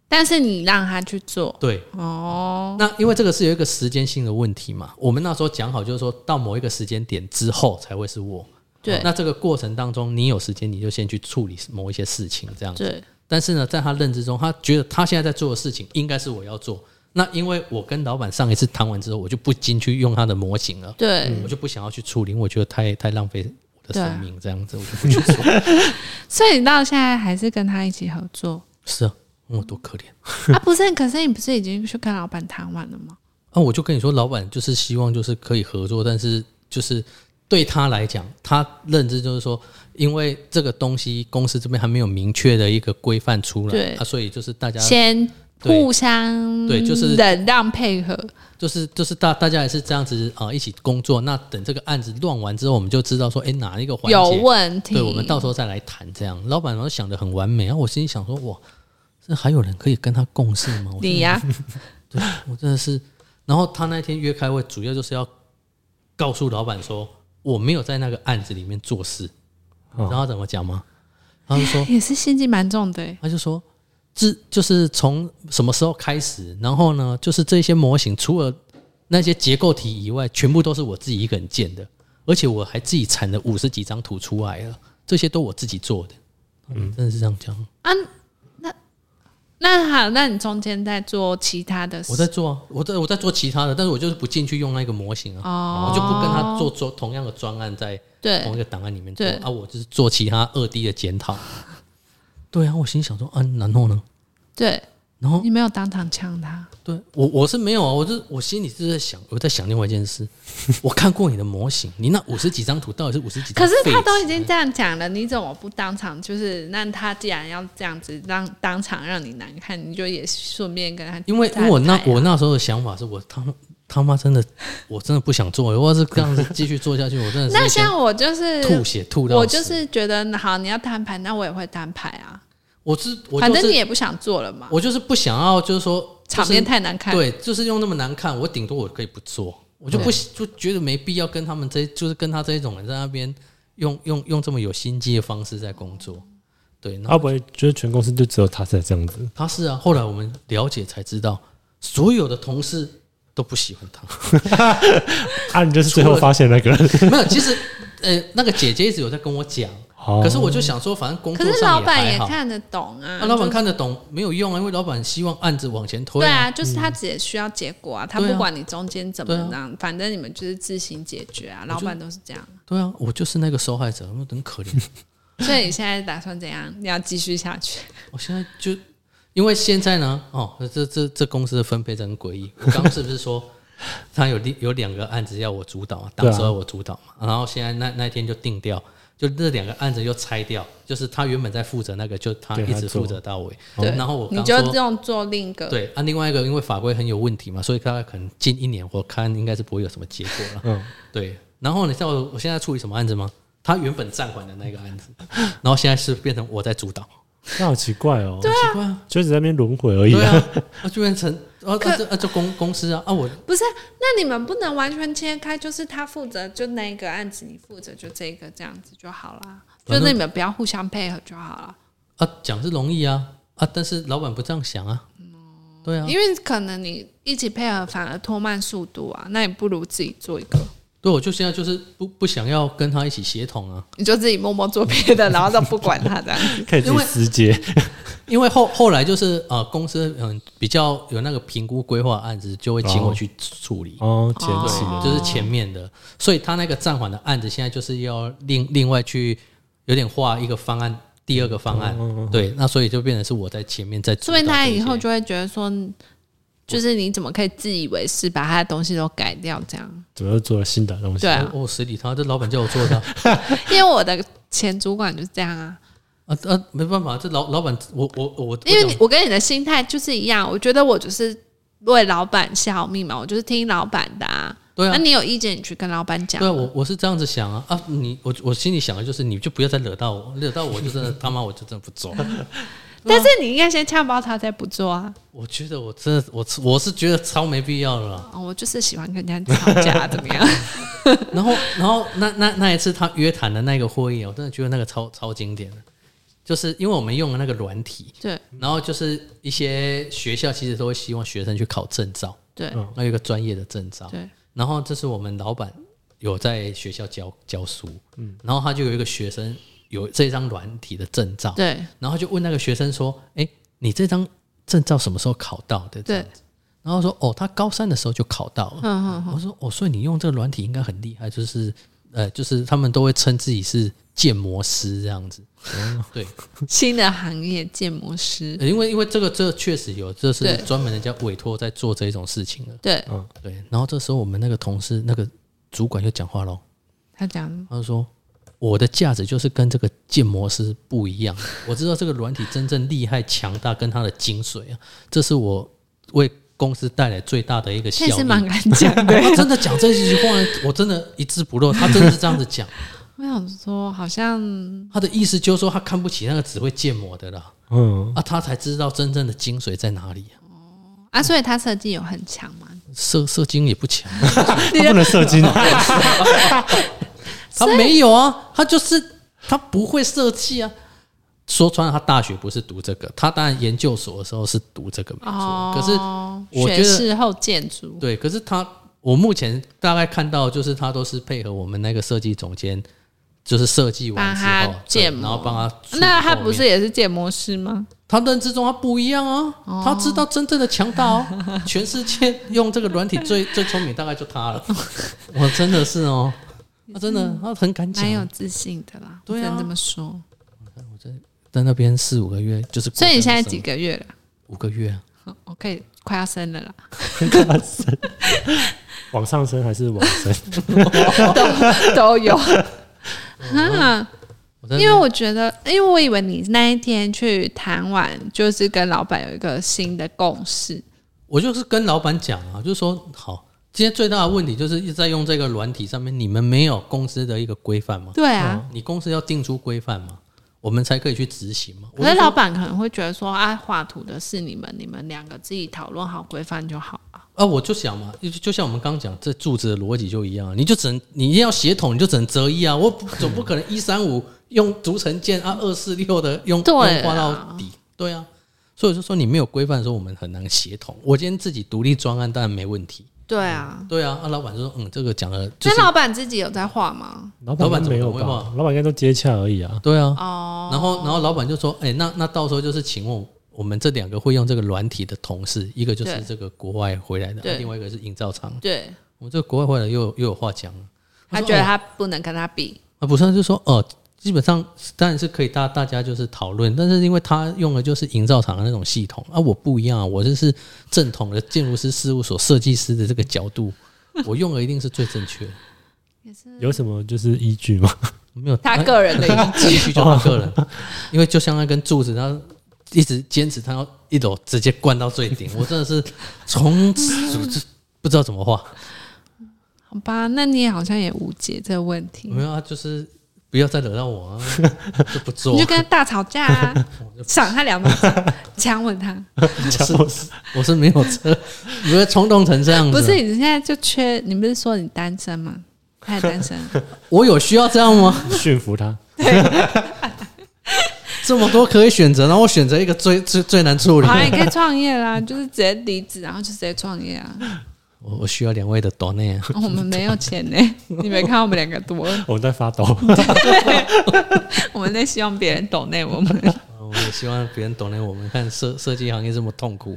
但是你让他去做对，哦，那因为这个是有一个时间性的问题嘛，我们那时候讲好就是说到某一个时间点之后才会是我。对那这个过程当中，你有时间你就先去处理某一些事情，这样子。对但是呢，在他认知中，他觉得他现在在做的事情应该是我要做。那因为我跟老板上一次谈完之后，我就不进去用他的模型了，对，我就不想要去处理，我觉得太太浪费我的生命，这样子我就不去做。(laughs) 所以你到现在还是跟他一起合作是啊，我多可怜啊？不是，可是你不是已经去跟老板谈完了吗？(laughs) 啊！我就跟你说，老板就是希望就是可以合作，但是就是对他来讲，他认知就是说，因为这个东西公司这边还没有明确的一个规范出来对啊，所以就是大家先互相对就是忍让配合，就是就是大大家也是这样子啊、一起工作。那等这个案子乱完之后，我们就知道说，哎，哪一个环节有问题。对，我们到时候再来谈这样。老板都想的很完美，然后我心里想说，哇，这还有人可以跟他共事吗？我你呀、(laughs) 对我真的是。然后他那天约开会，主要就是要告诉老板说，我没有在那个案子里面做事。哦然后他怎么讲吗？他就说，(laughs) 也是心机蛮重的欸。他就说，这就是从什么时候开始，然后呢，就是这些模型除了那些结构体以外，全部都是我自己一个人建的，而且我还自己产了五十几张图出来了，这些都我自己做的。嗯，真的是这样讲。啊，那那好，那你中间在做其他的事？我在做啊，我在我在做其他的，但是我就是不进去用那个模型啊，哦，我就不跟他做做同样的专案在同一个档案里面做啊，我就是做其他二 D 的检讨。对啊，我心想说啊，然后呢？对，然后你没有当场呛他，对我我是没有啊，我就是我心里是在想，我在想另外一件事。(laughs) 我看过你的模型，你那五十几张图到底是五十几张可是？他都已经这样讲了，你怎么不当场？就是那他既然要这样子让当场让你难看，你就也顺便跟他因为因为我那我那时候的想法是我他他妈真的我真的不想做，如果是这样子继续做下去，我真的是那像我就是吐血吐到我就是觉得好，你要摊牌，那我也会摊牌啊。我是我反正你也不想做了嘛，我就是不想要，就是说场面太难看。对，就是用那么难看，我顶多我可以不做，我就不就觉得没必要跟他们这就是跟他这一种人在那边用用用这么有心机的方式在工作。对，然后会不会觉得全公司就只有他才这样子？他是啊，后来我们了解才知道，所有的同事都不喜欢他。(laughs) 啊，你就是最后发现那个人。没有，其实呃，那个姐姐一直有在跟我讲，哦可是我就想说，反正工可是老板。也看得懂啊，那老板看得懂没有用啊，因为老板希望案子往前推、对啊，就是他只需要结果啊，他不管你中间怎么样，反正你们就是自行解决啊。老板都是这样，对啊，我就是那个受害者，我很可怜。(laughs) 所以你现在打算怎样？你要继续下去？(laughs) 我现在就因为现在呢，哦，这这这公司的分配真很诡异。我刚刚是不是说他有另有两个案子要我主导当时要我主导嘛，然后现在那那天就定掉，就这两个案子又拆掉，就是他原本在负责那个，就他一直负责到尾。对，然后我你就刚说用做另一个，对啊，另外一个因为法规很有问题嘛，所以大概可能近一年我看应该是不会有什么结果了。嗯，对，然后你知道我我现在处理什么案子吗？他原本暂缓的那个案子，(laughs) 然后现在是变成我在主导，那好奇怪哦，奇怪啊，就只在那边轮回而已啊。对啊，那就变成啊啊这啊这公公司啊啊我不是？那你们不能完全切开，就是他负责就那个案子，你负责就这个这样子就好啦。就是你们不要互相配合就好了，啊讲是容易啊啊，但是老板不这样想啊，对啊，因为可能你一起配合反而拖慢速度啊，那你不如自己做一个。对我就现在就是不不想要跟他一起协同啊，你就自己默默做别的，然后都不管他这样子。可以自己私接，因为后后来就是呃公司嗯比较有那个评估规划案子，就会请我去处理。哦，前哦期的，就是前面的，所以他那个暂缓的案子，现在就是要另另外去有点画一个方案，第二个方案，对，那所以就变成是我在前面在所以他以后就会觉得说，就是你怎么可以自以为是，把他的东西都改掉这样？怎么又做了新的东西？对啊，哦，实体他这老板叫我做的啊 (laughs) (laughs) 因为我的前主管就是这样啊。啊啊，没办法，这老老板，我我我，因为你我跟你的心态就是一样，我觉得我就是为老板效命嘛，我就是听老板的啊。对啊那，你有意见，你去跟老板讲对。啊，我我是这样子想啊啊，你我我心里想的就是，你就不要再惹到我，惹到我 (laughs) 就真的他妈我就真的不做。(laughs) 但是你应该先呛爆他，再不做啊。我觉得我真的我我是觉得超没必要的啦。哦，我就是喜欢跟人家吵架，怎么样？(laughs) 然后然后那那那一次他约谈的那个会议，我真的觉得那个超超经典的，就是因为我们用的那个软体，对然后就是一些学校其实都会希望学生去考证照，对嗯那有一个专业的证照。对，然后这是我们老板有在学校教教书，嗯，然后他就有一个学生有这张软体的证照，对然后就问那个学生说：“哎，你这张证照什么时候考到的？”对。然后说：“哦，他高三的时候就考到了。嗯嗯我说：“哦，所以你用这个软体应该很厉害，就是呃，就是他们都会称自己是建模师这样子。对，新的行业建模师，因为因为这个这确实有，这是专门人家委托在做这种事情的。对。嗯。对，然后这时候我们那个同事那个主管就讲话喽，他讲。他就说：“我的价值就是跟这个建模师不一样，(laughs) 我知道这个软体真正厉害强大跟它的精髓啊，这是我为公司带来最大的一个效益。”是蛮敢讲的。(laughs) 他真的讲这句话，我真的一字不漏，他真的是这样子讲。我想说，好像他的意思就是说，他看不起那个只会建模的啦，嗯，啊，他才知道真正的精髓在哪里、啊。啊，所以他设计有很强吗？射射精也不强，(laughs) 他不能射精，(laughs) 他没有啊，他就是他不会设计啊。说穿了，他大学不是读这个，他当然研究所的时候是读这个没错。哦，可是我觉得事后建筑，对，可是他我目前大概看到，就是他都是配合我们那个设计总监，就是设计完之后，建模。然后帮他那他不是也是建模师吗？他认知中他不一样啊，哦。他知道真正的强大哦，(laughs) 全世界用这个软体最 (laughs) 最聪明大概就他了，(laughs) 我真的是哦，他真的他很敢讲。蛮，有自信的啦，对啊。这么说。我在在那边四五个月就是所以你现在几个月了？五个月啊，好我可以快要生了。啦，生往上升还是往升？都都有。啊，我在那边因为我觉得，因为我以为你那一天去谈完，就是跟老板有一个新的共识。我就是跟老板讲啊，就是说好。今天最大的问题就是一直在用这个软体上面，你们没有公司的一个规范吗？对啊，你公司要定出规范吗？我们才可以去执行嘛。我可是老板可能会觉得说，啊，画图的是你们，你们两个自己讨论好规范就好了。啊，我就想嘛，就就像我们刚刚讲，这柱子的逻辑就一样啊，你就只能你一定要协同，你就只能择一啊，我总不可能一三五用逐层键啊，二四六的用对用画到啊底，对啊，所以我就说你没有规范的时候，我们很难协同。我今天自己独立专案当然没问题，对啊，对啊，啊，老板就说嗯，这个讲了就是那老板自己有在画吗？老老板板没有怎么会吧？老板应该都接洽而已啊。对啊，哦，然后，然后老板就说：“哎、那那到时候就是请问我们这两个会用这个软体的同事，一个就是这个国外回来的，啊另外一个是营造厂。对我们这个国外回来又又有话讲了。他觉得他不能跟他比，啊，不是，他就说哦，基本上当然是可以大大家就是讨论，但是因为他用的就是营造厂的那种系统啊，我不一样啊，我这是正统的建筑师事务所设计师的这个角度，(laughs) 我用的一定是最正确的。有什么就是依据吗？没有他个人的依据。就他个人，因为就像那根柱子，他一直坚持他要一楼直接灌到最顶，我真的是从此就不知道怎么画。好吧，那你也好像也无解这个问题，没有啊，就是不要再惹到我啊，(laughs) 就不做你就。跟他大吵架啊，(laughs) 赏他两巴掌，强吻他。我是我是没有车，你会冲动成这样子？不是，你现在就缺，你不是说你单身吗？他也单身，(laughs) 我有需要这样吗？驯服他，这么多可以选择，然后我选择一个最最最难处理。好，你可以创业啦，(laughs) 就是直接离职，然后就直接创业啊。我我需要两位的 n 啊，我们没有钱呢，(laughs) 你没看我们两个多，我在发抖。(laughs) 我们在希望别人懂内我们。我也希望别人懂内我们看设设计行业这么痛苦，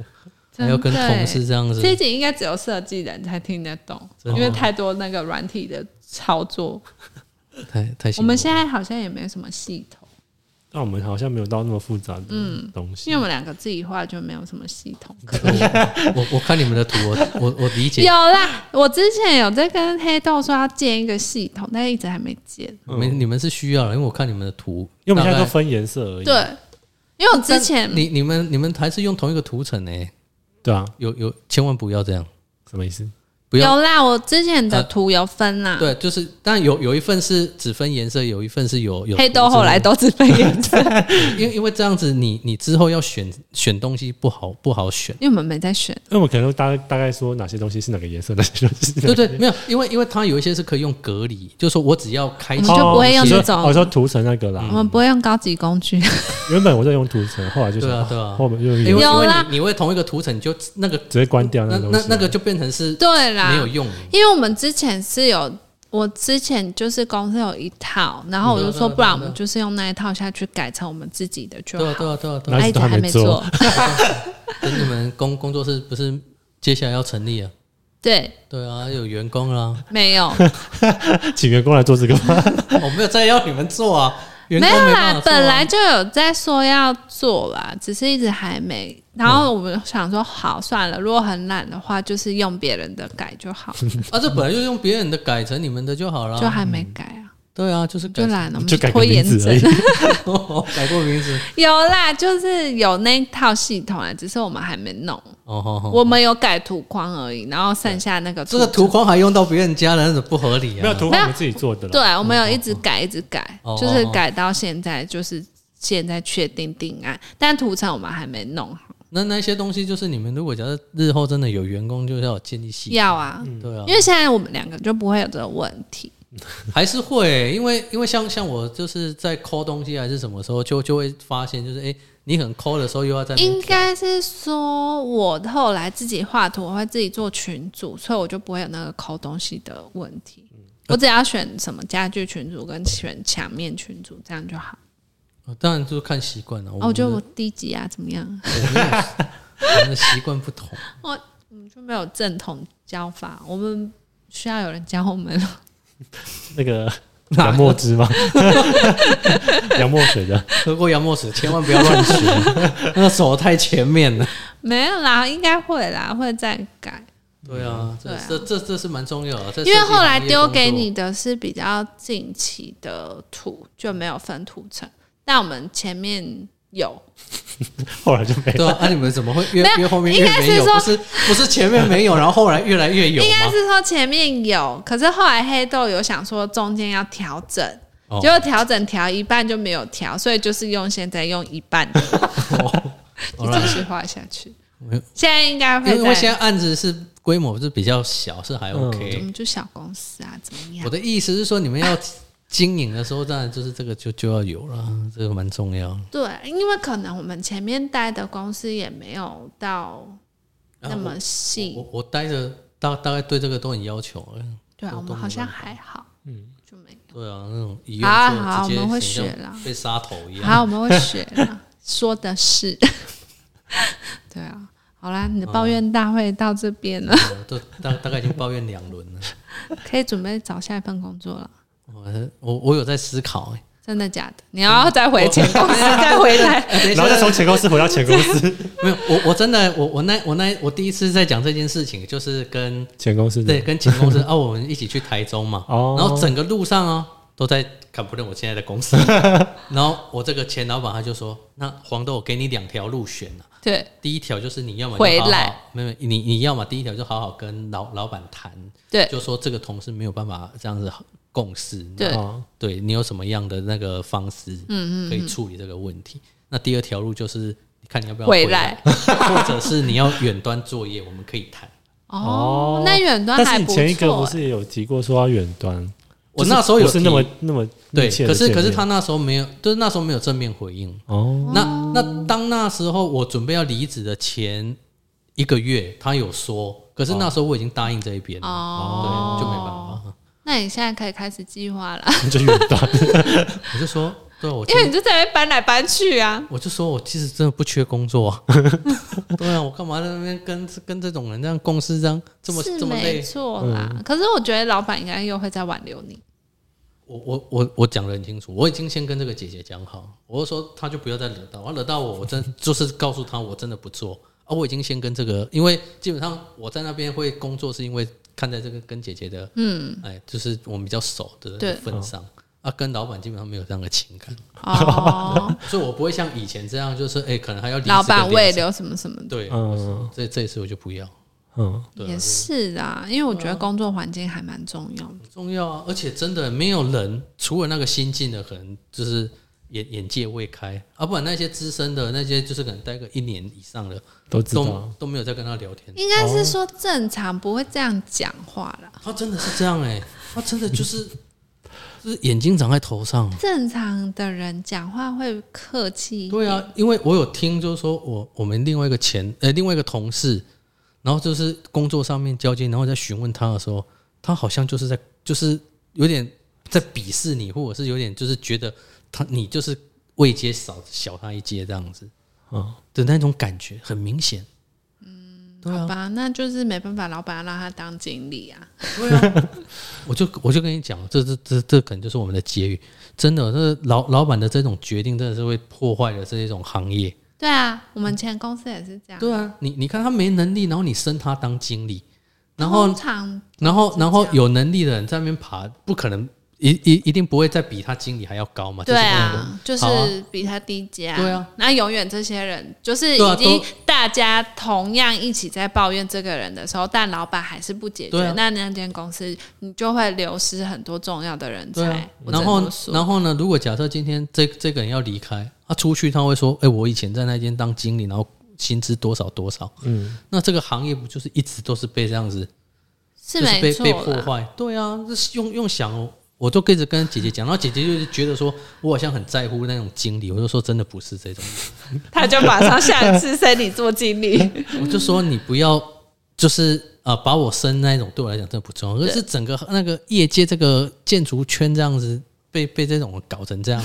还要跟同事这样子。这一集应该只有设计人才听得懂，因为太多那个软体的操作。太太我们现在好像也没有什么系统，那我们好像没有到那么复杂的东西。因为我们两个自己画就没有什么系统。我我看你们的图，我我我理解有，啦，我之前有在跟黑豆说要建一个系统，但一直还没建。你们你们是需要的，因为我看你们的图，因为我们现在都分颜色而已。对，因为我之前你你们你们还是用同一个图层呢，对啊，有有千万不要这样，什么意思？不要。有啦，我之前的呃图有分啦，对，就是但有有一份是只分颜色，有一份是有有黑豆后来都只分颜色，(laughs) 因为因为这样子你你之后要选选东西不好不好选。因为我们没在选。因为我们可能大大概说哪些东西是哪个颜色，哪些东西是对对，没有，因为因为它有一些是可以用隔离，就是说我只要开启我们就不会用哦这种。我说涂层那个啦，我们不会用高级工具，原本我在用涂层，后来就是对啊对啊。后面就因为因为有啦。你你会同一个涂层，你就那个直接关掉那。那那个就变成是对啦，没有用。因为我们之前是有，我之前就是公司有一套，然后我就说，不然我们就是用那一套下去改成我们自己的就对啊好。对啊对啊对啊，哪一直都还没没做等 (laughs) 你们工工作室不是接下来要成立啊？对，对啊，有员工啦，没有，(laughs) 请员工来做这个吗？(laughs) 我没有再要你们做啊，没有啦本来就有在说要做啦，只是一直还没。然后我们想说，好算了，如果很懒的话，就是用别人的改就好，(laughs) 啊，这本来就用别人的改成你们的就好了。就还没改啊，对啊，就是改就懒了，我们就改拖延症名字而已。(laughs) 改过名字。有啦，就是有那一套系统啊，只是我们还没弄。哦哦哦，我们有改图框而已，然后剩下那个这个图框还用到别人家的，那种不合理啊。没有图框我们自己做的啦。对，我们有一直改，一直改，哦就是改到现在，就是现在确定定案，但图层我们还没弄好。那那些东西就是你们如果假设日后真的有员工，就是要建立系统。要啊，对啊因，为现在我们两个就不会有这个问题。(laughs) 还是会、因为因为像像我就是在抠东西还是什么时候，就就会发现就是哎、你很抠的时候又要在应该是说，我后来自己画图，我会自己做群组，所以我就不会有那个抠东西的问题。我只要选什么家具群组跟选墙面群组，这样就好。呃当然就是看习惯了。哦，我觉得我低级啊，怎么样？(laughs) 我们的习惯不同。(laughs) 我们就没有正统教法，我们需要有人教我们。(laughs) 那个杨墨汁吗？(laughs) 杨墨水的，喝过杨墨水，千万不要乱学，那个手太前面了。没有啦，应该会啦，会再改。对啊，这啊这这这是蛮重要的。因为后来丢给你的是比较近期的图，就没有分图层。但我们前面有，(laughs) 后来就没了。对啊，那、你们怎么会越越后面应越没有？该是说不是不是前面没有，然后后来越来越有应该？是说前面有，可是后来黑豆有想说中间要调整，哦结果调整调一半就没有调，所以就是用现在用一半就 (laughs) 继续画下去。现在应该会因为现在，在案子是规模是比较小，是还 OK。我们就小公司啊，怎么样我？的意思是说，你们要经营的时候，当然就是这个就就要有了，这个蛮重要。对，因为可能我们前面待的公司也没有到那么细，我我待着大大概对这个都很要求了。对啊，我们好像还好，嗯，就没有。对啊，那种医院好啊好啊我们会学了被杀头一样。好，我们会 (laughs) 学了，说的是，(laughs) 对啊。好啦，你的抱怨大会到这边了，呃 (laughs) 都大大概已经抱怨两轮了。可以准备找下一份工作了。我我我有在思考、欸，真的假的？你要再回前公司 (laughs) 再回来？然后再从前公司回到前公司，(laughs) 没有我我真的我我那我那我第一次在讲这件事情，就是跟前公司对跟前公司啊，(laughs) 我们一起去台中嘛，哦。然后整个路上哦都在看不认我现在的公司，然后我这个前老板他就说，那黄豆我给你两条路选啊，对。第一条就是你要么回来，没有你你要么第一条就好好跟老老板谈，对。就说这个同事没有办法这样子共识，对你有什么样的那个方式，嗯嗯，可以处理这个问题。那第二条路就是看你要不要回来，来或者是你要远端作业，我们可以谈。哦，那远端但是你还不错欸。前一个不是也有提过说要远端？我那时候有是那么那么对，可是可是他那时候没有，就是那时候没有正面回应。哦，那那当那时候我准备要离职的前一个月，他有说，可是那时候我已经答应这一边了，哦对，就没办法。那你现在可以开始计划了，(laughs) 就远端。(laughs) 我就说，对我因为你就在那边搬来搬去啊。我就说我其实真的不缺工作、啊，(laughs) 对啊，我干嘛在那边跟跟这种人这样公司，这样这么这么累？错啦，可是我觉得老板应该又会再挽留你。我我我我讲的很清楚，我已经先跟这个姐姐讲好，我就说她就不要再惹到我，惹到我，我真就是告诉她我真的不做啊，我已经先跟这个，因为基本上我在那边会工作，是因为看在这个跟姐姐的，嗯，哎，就是我们比较熟的对份上。啊，跟老板基本上没有这样的情感，哦，(laughs) 所以我不会像以前这样，就是哎、可能还要离职老板个两三未留什么什么的。对，嗯。这这一次我就不要。嗯，对啊。也是啊，因为我觉得工作环境还蛮重要的。很重要啊，而且真的没有人，除了那个新进的，可能就是眼眼界未开，啊，不然那些资深的那些，就是可能待个一年以上的，都知道都。都没有在跟他聊天。应该是说正常不会这样讲话啦。他真的是这样哎、他真的就是就是眼睛长在头上。正常的人讲话会客气一点，对啊，因为我有听，就是说我我们另外一个前呃另外一个同事，然后就是工作上面交接，然后在询问他的时候，他好像就是在就是有点在鄙视你，或者是有点就是觉得他你就是位阶少小他一阶这样子嗯，的那种感觉，很明显。嗯，对啊，好吧，那就是没办法，老板要让他当经理啊。对啊，(laughs) 我就我就跟你讲，这这这这可能就是我们的结语。真的，这老老板的这种决定，真的是会破坏了这一种行业。对啊，我们前公司也是这样。对啊，你你看他没能力，然后你升他当经理，然后通常然后然后有能力的人在那边爬，不可能一一一定不会再比他经理还要高嘛？对就是啊，就是比他低阶、对啊，那永远这些人就是已经大家同样一起在抱怨这个人的时候，但老板还是不解决，啊那那间公司你就会流失很多重要的人才。啊，然后然后呢？如果假设今天这这个人要离开，他出去他会说：“哎、我以前在那间当经理，然后薪资多少多少。”嗯，那这个行业不就是一直都是被这样子，就是是没错被被破。坏？对啊，这是用用想哦。我都跟着跟姐姐讲，然后姐姐就是觉得说，我好像很在乎那种经理，我就说真的不是这种，他就马上下一次升你做经理。(laughs) 我就说你不要就是呃把我升那种，对我来讲真的不重要，而是整个那个业界这个建筑圈这样子被被这种搞成这样，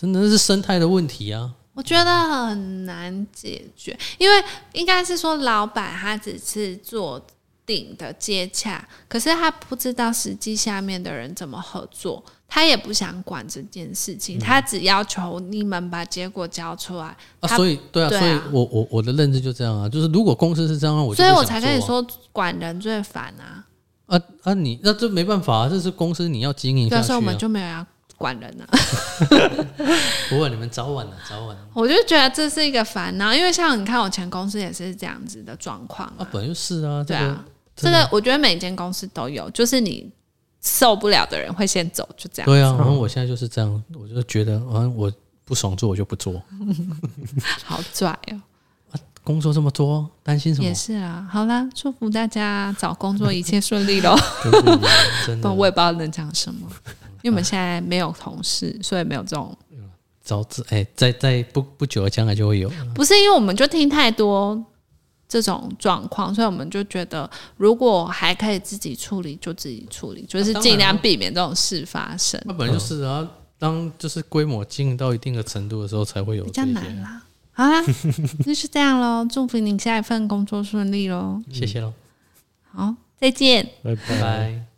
真的是生态的问题啊。我觉得很难解决，因为应该是说老板他只是做定的接洽，可是他不知道实际下面的人怎么合作，他也不想管这件事嗯情，他只要求你们把结果交出来。啊，所以对啊，所以我我我的认知就这样啊，就是如果公司是这样，我就所以我才跟你说，管人最烦啊。啊啊你那这没办法啊，这是公司你要经营对啊，下去、啊。所以我们就没有要管人了。(laughs) 不过，你们早晚了，早晚了。我就觉得这是一个烦恼，因为像你看，我前公司也是这样子的状况啊，本来就是啊，对啊，这个我觉得每间公司都有，就是你受不了的人会先走，就这样。对啊，然后我现在就是这样，我就觉得，好像我不爽做我就不做，(laughs) 好拽哦，工作这么多，担心什么也？是啊。好啦，祝福大家找工作一切顺利喽。真的 (laughs) 我也不知道能讲什么，因为我们现在没有同事，所以没有这种。早知哎，在在不不久的将来就会有。不是因为我们就听太多这种状况，所以我们就觉得，如果还可以自己处理，就自己处理，就是尽量啊避免这种事发生。那本来就是啊，当就是规模经营到一定的程度的时候，才会有比较难啦。好啦，那是这样喽，祝福你下一份工作顺利喽。谢谢喽，好，再见。拜拜拜。